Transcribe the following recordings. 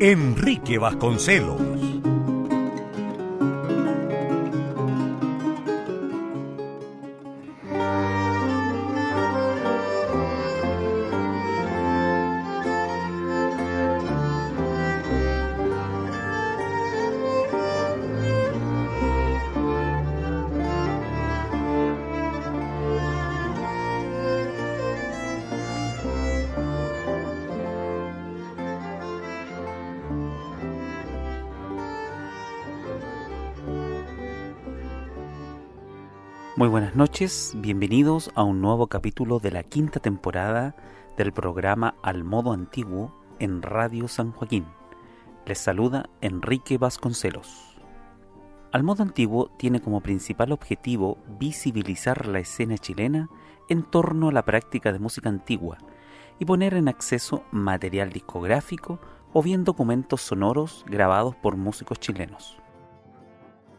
Enrique Vasconcelos. Buenas noches, bienvenidos a un nuevo capítulo de la quinta temporada del programa Al Modo Antiguo en Radio San Joaquín. Les saluda Enrique Vasconcelos. Al Modo Antiguo tiene como principal objetivo visibilizar la escena chilena en torno a la práctica de música antigua y poner en acceso material discográfico o bien documentos sonoros grabados por músicos chilenos.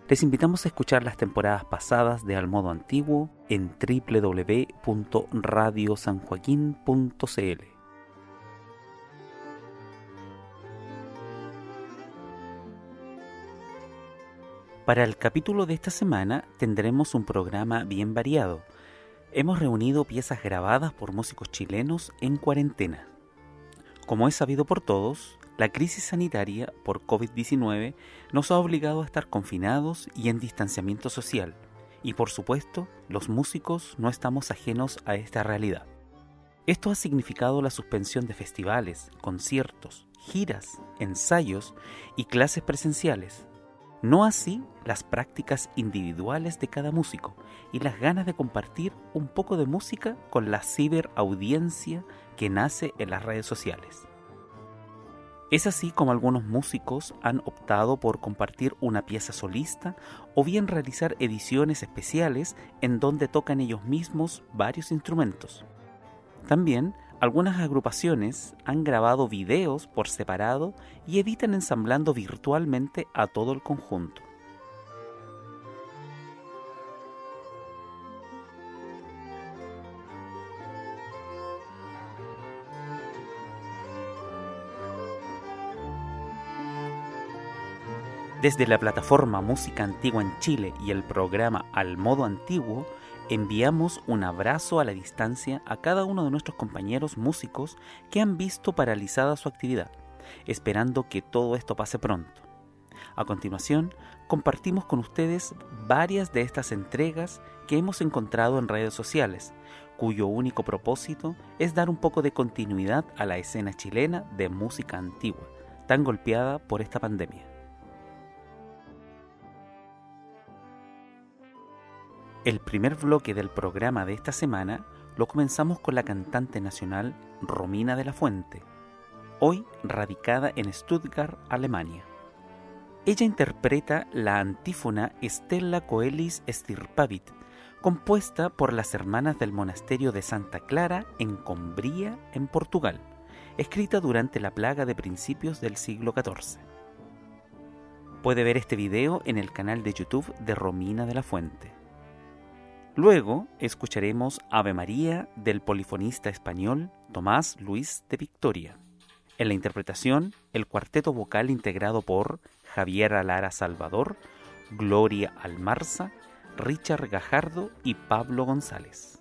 Les invitamos a escuchar las temporadas pasadas de Al Modo Antiguo en www.radiosanjoaquín.cl. Para el capítulo de esta semana tendremos un programa bien variado. Hemos reunido piezas grabadas por músicos chilenos en cuarentena. Como es sabido por todos, la crisis sanitaria por COVID-19 nos ha obligado a estar confinados y en distanciamiento social, y por supuesto, los músicos no estamos ajenos a esta realidad. Esto ha significado la suspensión de festivales, conciertos, giras, ensayos y clases presenciales, no así las prácticas individuales de cada músico y las ganas de compartir un poco de música con la ciberaudiencia que nace en las redes sociales. Es así como algunos músicos han optado por compartir una pieza solista o bien realizar ediciones especiales en donde tocan ellos mismos varios instrumentos. También algunas agrupaciones han grabado videos por separado y editan ensamblando virtualmente a todo el conjunto. Desde la plataforma Música Antigua en Chile y el programa Al Modo Antiguo, enviamos un abrazo a la distancia a cada uno de nuestros compañeros músicos que han visto paralizada su actividad, esperando que todo esto pase pronto. A continuación, compartimos con ustedes varias de estas entregas que hemos encontrado en redes sociales, cuyo único propósito es dar un poco de continuidad a la escena chilena de música antigua, tan golpeada por esta pandemia. El primer bloque del programa de esta semana lo comenzamos con la cantante nacional Romina de la Fuente, hoy radicada en Stuttgart, Alemania. Ella interpreta la antífona Stella Coelis Stirpavit, compuesta por las hermanas del monasterio de Santa Clara en Combría, en Portugal, escrita durante la plaga de principios del siglo XIV. Puede ver este video en el canal de YouTube de Romina de la Fuente. Luego escucharemos Ave María del polifonista español Tomás Luis de Victoria. En la interpretación, el cuarteto vocal integrado por Javier Alara Salvador, Gloria Almarza, Richard Gajardo y Pablo González.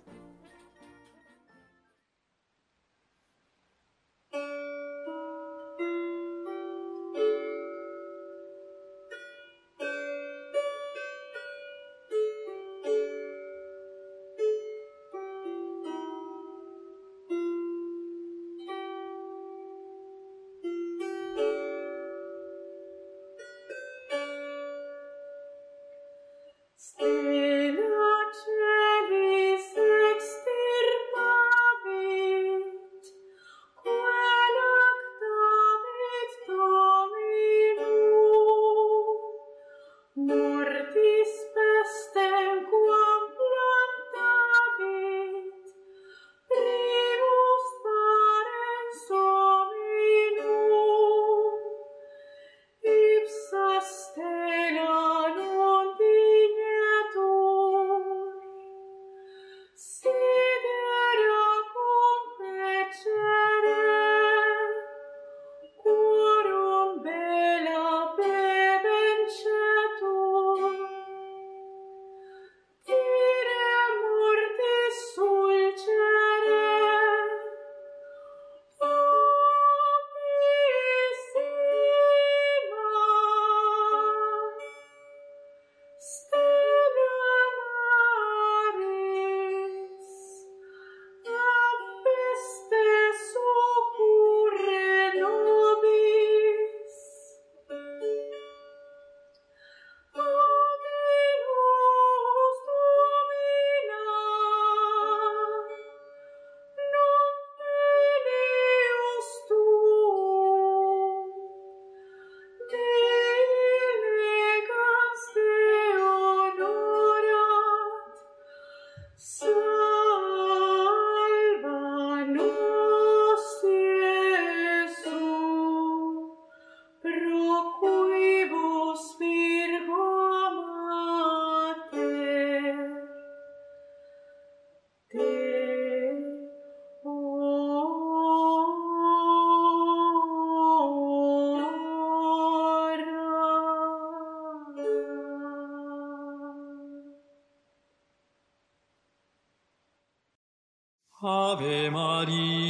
Ave Maria.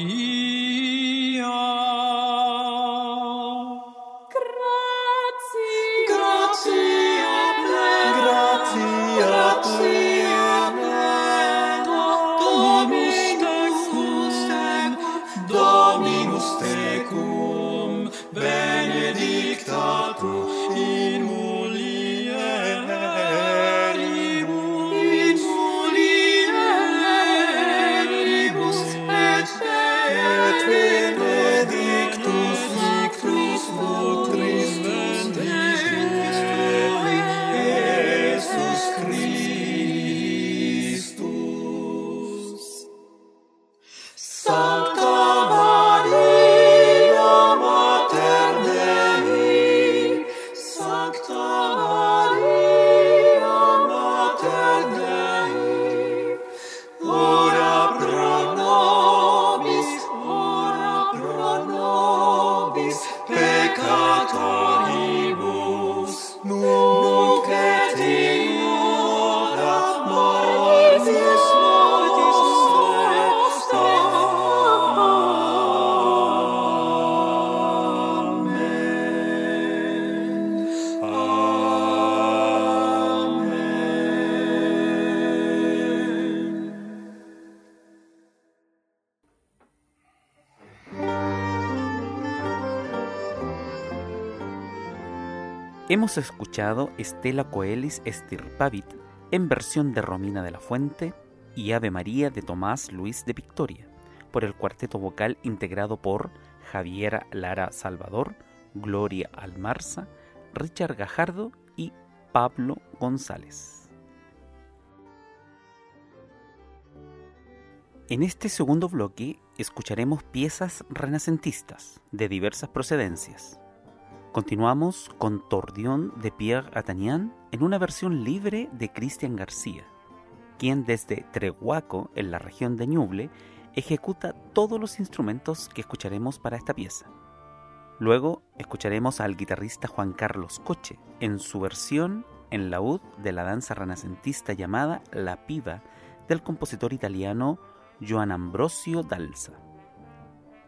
Hemos escuchado Estela Coelis Estirpavit en versión de Romina de la Fuente y Ave María de Tomás Luis de Victoria, por el cuarteto vocal integrado por Javiera Lara Salvador, Gloria Almarza, Richard Gajardo y Pablo González. En este segundo bloque escucharemos piezas renacentistas de diversas procedencias. Continuamos con Tordión de Pierre Atanian en una versión libre de Cristian García, quien desde Trehuaco, en la región de Ñuble, ejecuta todos los instrumentos que escucharemos para esta pieza. Luego escucharemos al guitarrista Juan Carlos Coche en su versión en laúd de la danza renacentista llamada La Piva del compositor italiano Joan Ambrosio Dalsa.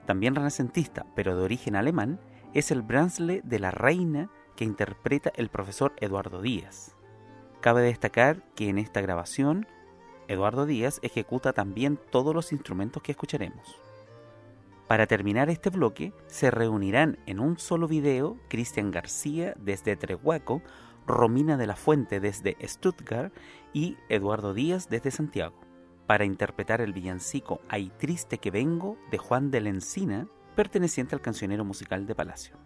También renacentista, pero de origen alemán, es el Bransle de la Reina que interpreta el profesor Eduardo Díaz. Cabe destacar que en esta grabación, Eduardo Díaz ejecuta también todos los instrumentos que escucharemos. Para terminar este bloque, se reunirán en un solo video Cristian García desde Trehuaco, Romina de la Fuente desde Stuttgart y Eduardo Díaz desde Santiago, para interpretar el villancico Ay triste que vengo de Juan de la Encina, perteneciente al cancionero musical de Palacio.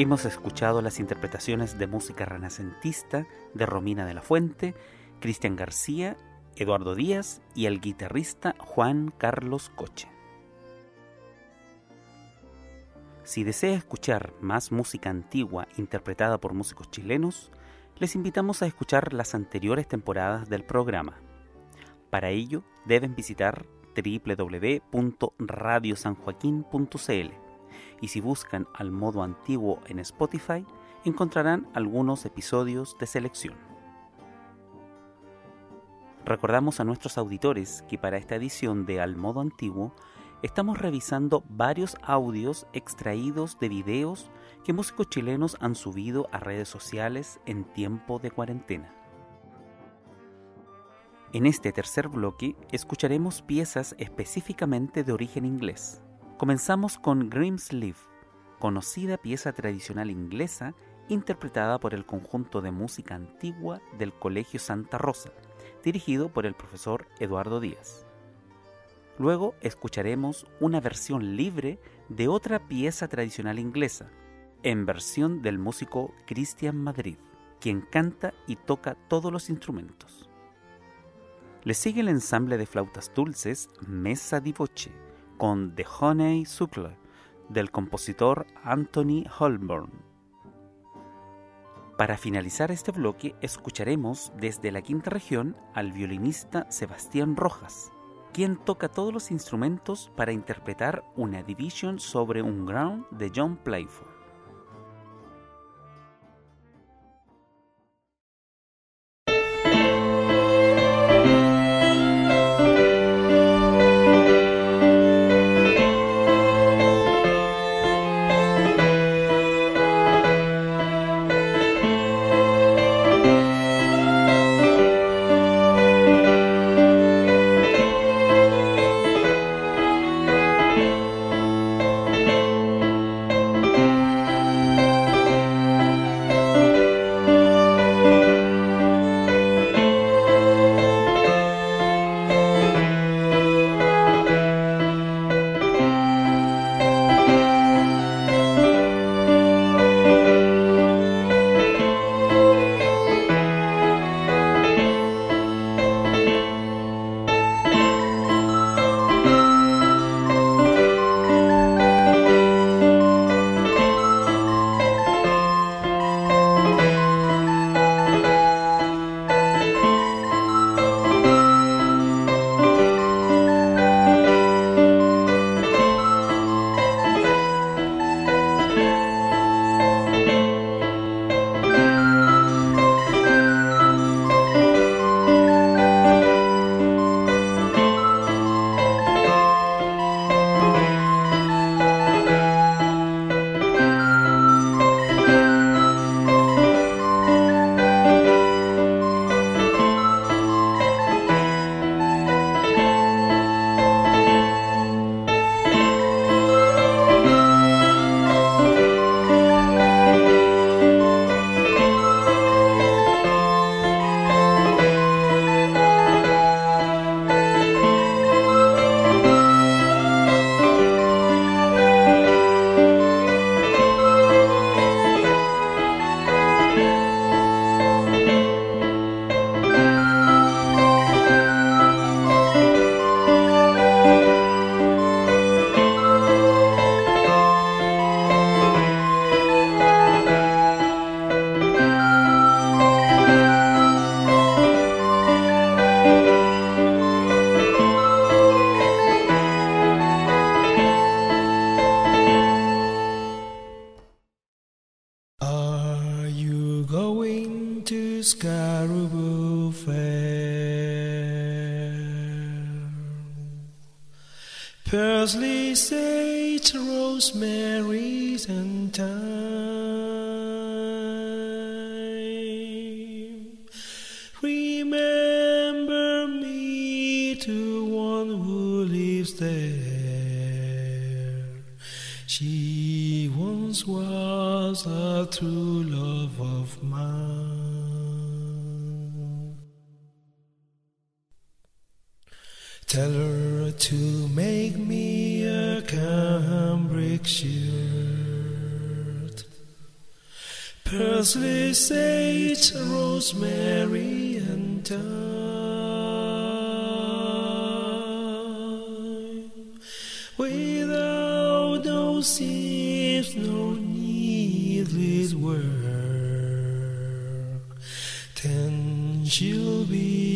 Hemos escuchado las interpretaciones de música renacentista de Romina de la Fuente, Cristian García, Eduardo Díaz y el guitarrista Juan Carlos Coche. Si desea escuchar más música antigua interpretada por músicos chilenos, les invitamos a escuchar las anteriores temporadas del programa. Para ello, deben visitar www.radiosanjoaquín.cl y si buscan al modo antiguo en Spotify, encontrarán algunos episodios de selección. Recordamos a nuestros auditores que para esta edición de Al modo antiguo estamos revisando varios audios extraídos de videos que músicos chilenos han subido a redes sociales en tiempo de cuarentena. En este tercer bloque escucharemos piezas específicamente de origen inglés. Comenzamos con Grimsleeve, conocida pieza tradicional inglesa interpretada por el conjunto de música antigua del Colegio Santa Rosa, dirigido por el profesor Eduardo Díaz. Luego escucharemos una versión libre de otra pieza tradicional inglesa, en versión del músico Christian Madrid, quien canta y toca todos los instrumentos. Le sigue el ensamble de flautas dulces Mesa di Voce, con The Honey Suckle del compositor Anthony Holborn. Para finalizar este bloque, escucharemos desde la quinta región al violinista Sebastián Rojas, quien toca todos los instrumentos para interpretar una division sobre un ground de John Playford. this was a true love of mine. Tell her to make me a cambric shirt, parsley, sage, rosemary, and thyme. Without no seed gives no needless work, then she'll be.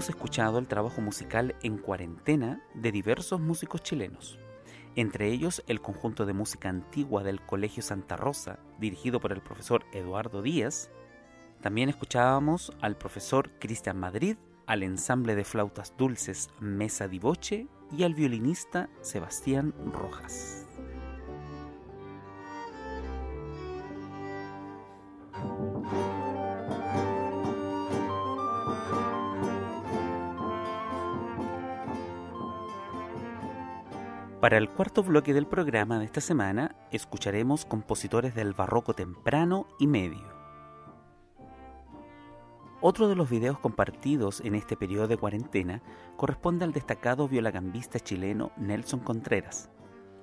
Hemos escuchado el trabajo musical en cuarentena de diversos músicos chilenos, entre ellos el conjunto de música antigua del Colegio Santa Rosa, dirigido por el profesor Eduardo Díaz. También escuchábamos al profesor Cristian Madrid, al ensamble de flautas dulces Mesa Divoche y al violinista Sebastián Rojas. Para el cuarto bloque del programa de esta semana, escucharemos compositores del barroco temprano y medio. Otro de los videos compartidos en este periodo de cuarentena corresponde al destacado violagambista chileno Nelson Contreras,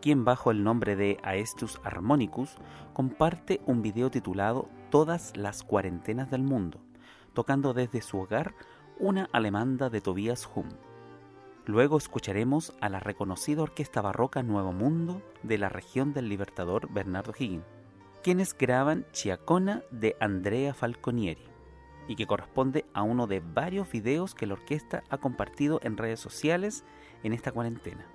quien bajo el nombre de Aestus Harmonicus comparte un video titulado Todas las cuarentenas del mundo, tocando desde su hogar una alemanda de Tobias Hum. Luego escucharemos a la reconocida orquesta barroca Nuevo Mundo de la región del Libertador Bernardo Higgin, quienes graban Chiacona de Andrea Falconieri y que corresponde a uno de varios videos que la orquesta ha compartido en redes sociales en esta cuarentena.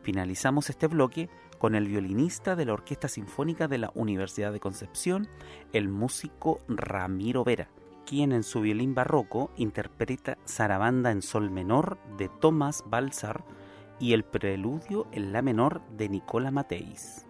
Finalizamos este bloque con el violinista de la Orquesta Sinfónica de la Universidad de Concepción, el músico Ramiro Vera, quien en su violín barroco interpreta Zarabanda en sol menor de Tomás Balsar y el preludio en la menor de Nicola Mateis.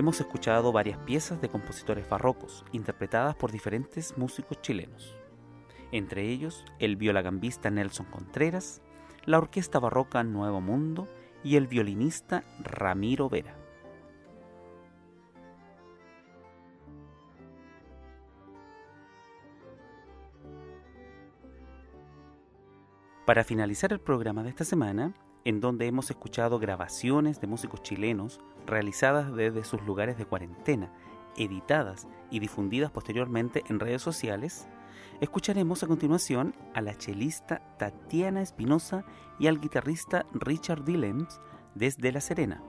Hemos escuchado varias piezas de compositores barrocos, interpretadas por diferentes músicos chilenos, entre ellos el violagambista Nelson Contreras, la Orquesta Barroca Nuevo Mundo y el violinista Ramiro Vera. Para finalizar el programa de esta semana, en donde hemos escuchado grabaciones de músicos chilenos realizadas desde sus lugares de cuarentena, editadas y difundidas posteriormente en redes sociales, escucharemos a continuación a la chelista Tatiana Espinosa y al guitarrista Richard Dillems desde La Serena.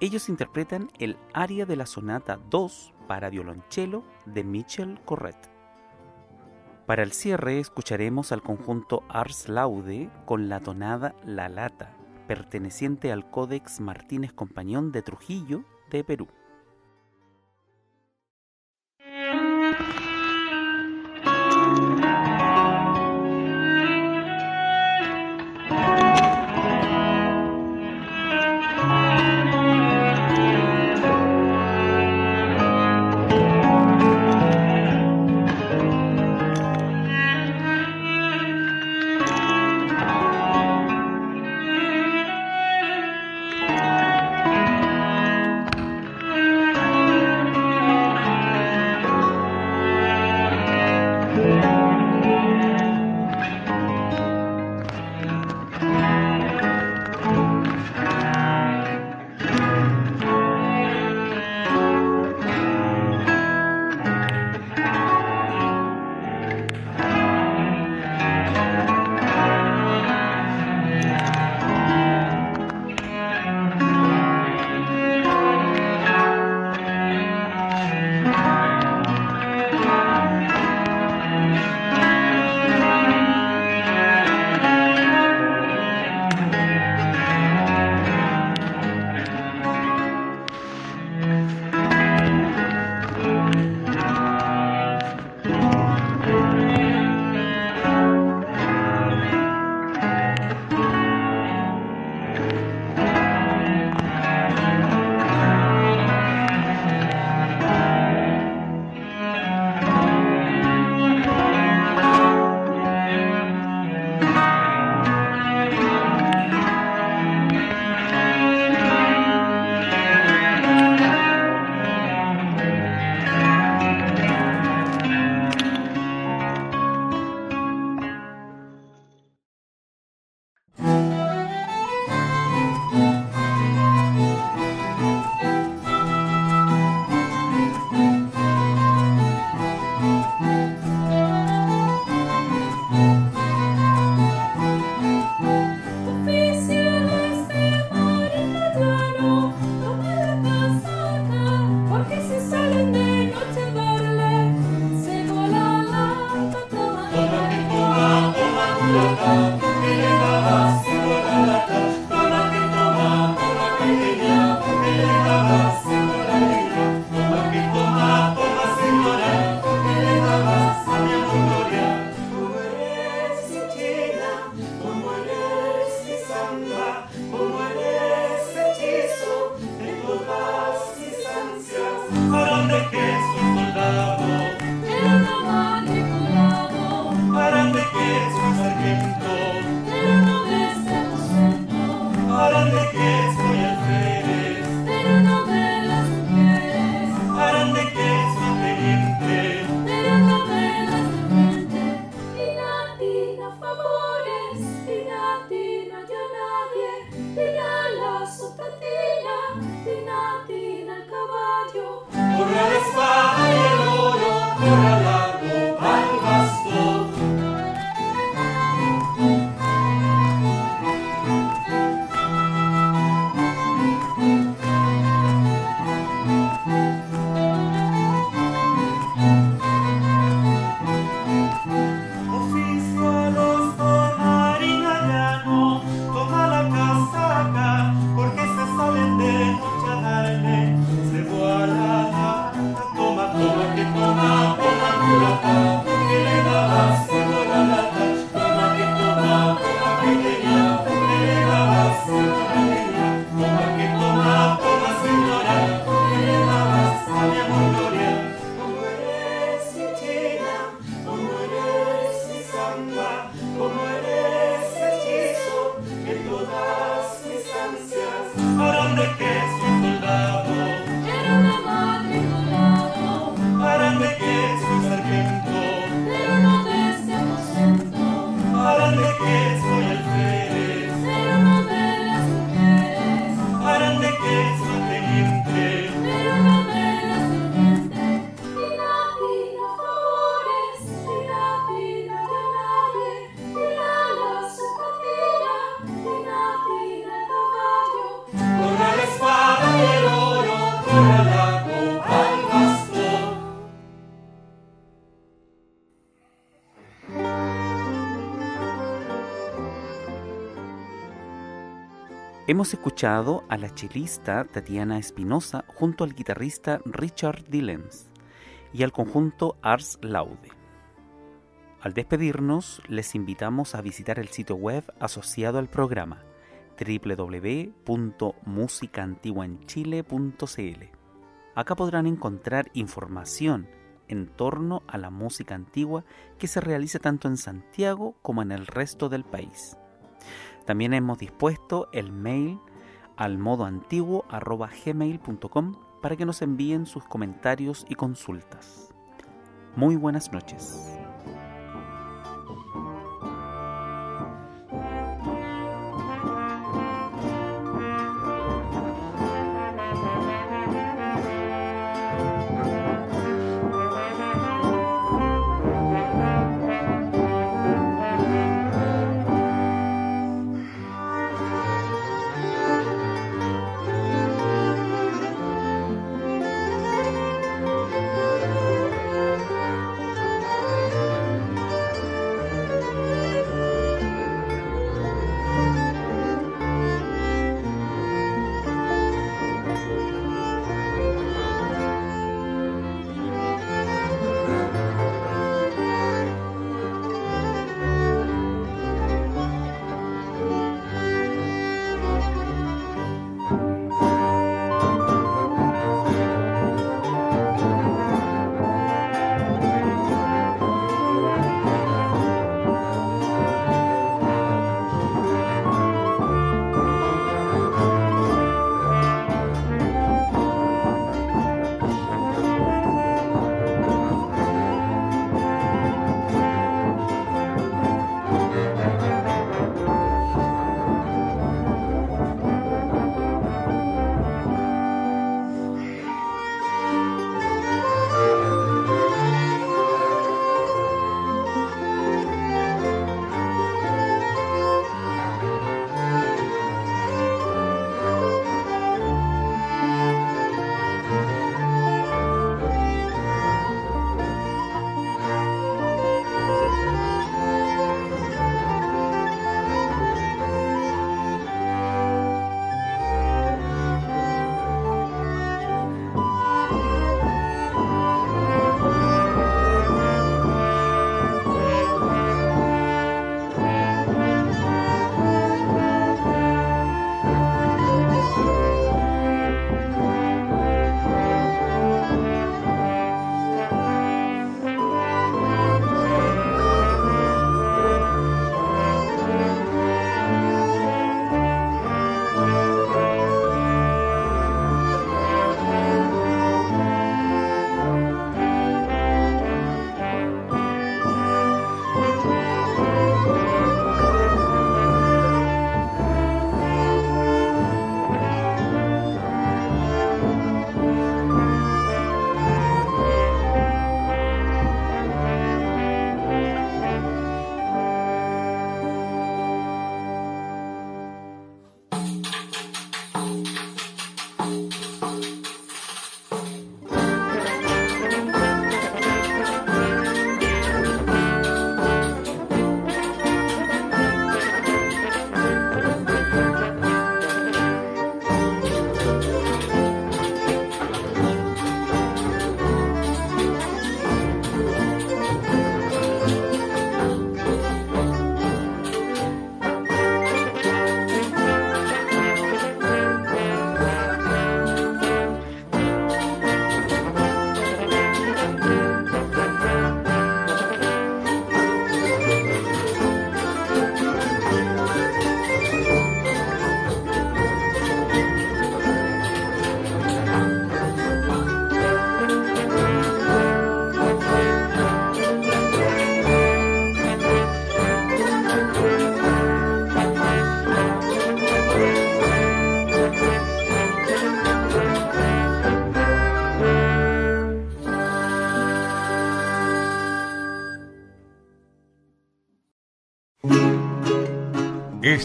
Ellos interpretan el aria de la sonata 2 para violonchelo de Michel Corret. Para el cierre escucharemos al conjunto Ars Laude con la tonada La Lata, perteneciente al Códex Martínez Compañón de Trujillo de Perú. Hemos escuchado a la chelista Tatiana Espinosa junto al guitarrista Richard Dillens y al conjunto Ars Laude. Al despedirnos, les invitamos a visitar el sitio web asociado al programa www.musicaantiguaenchile.cl. Acá podrán encontrar información en torno a la música antigua que se realiza tanto en Santiago como en el resto del país. También hemos dispuesto el mail al modo antiguo gmail.com para que nos envíen sus comentarios y consultas. Muy buenas noches.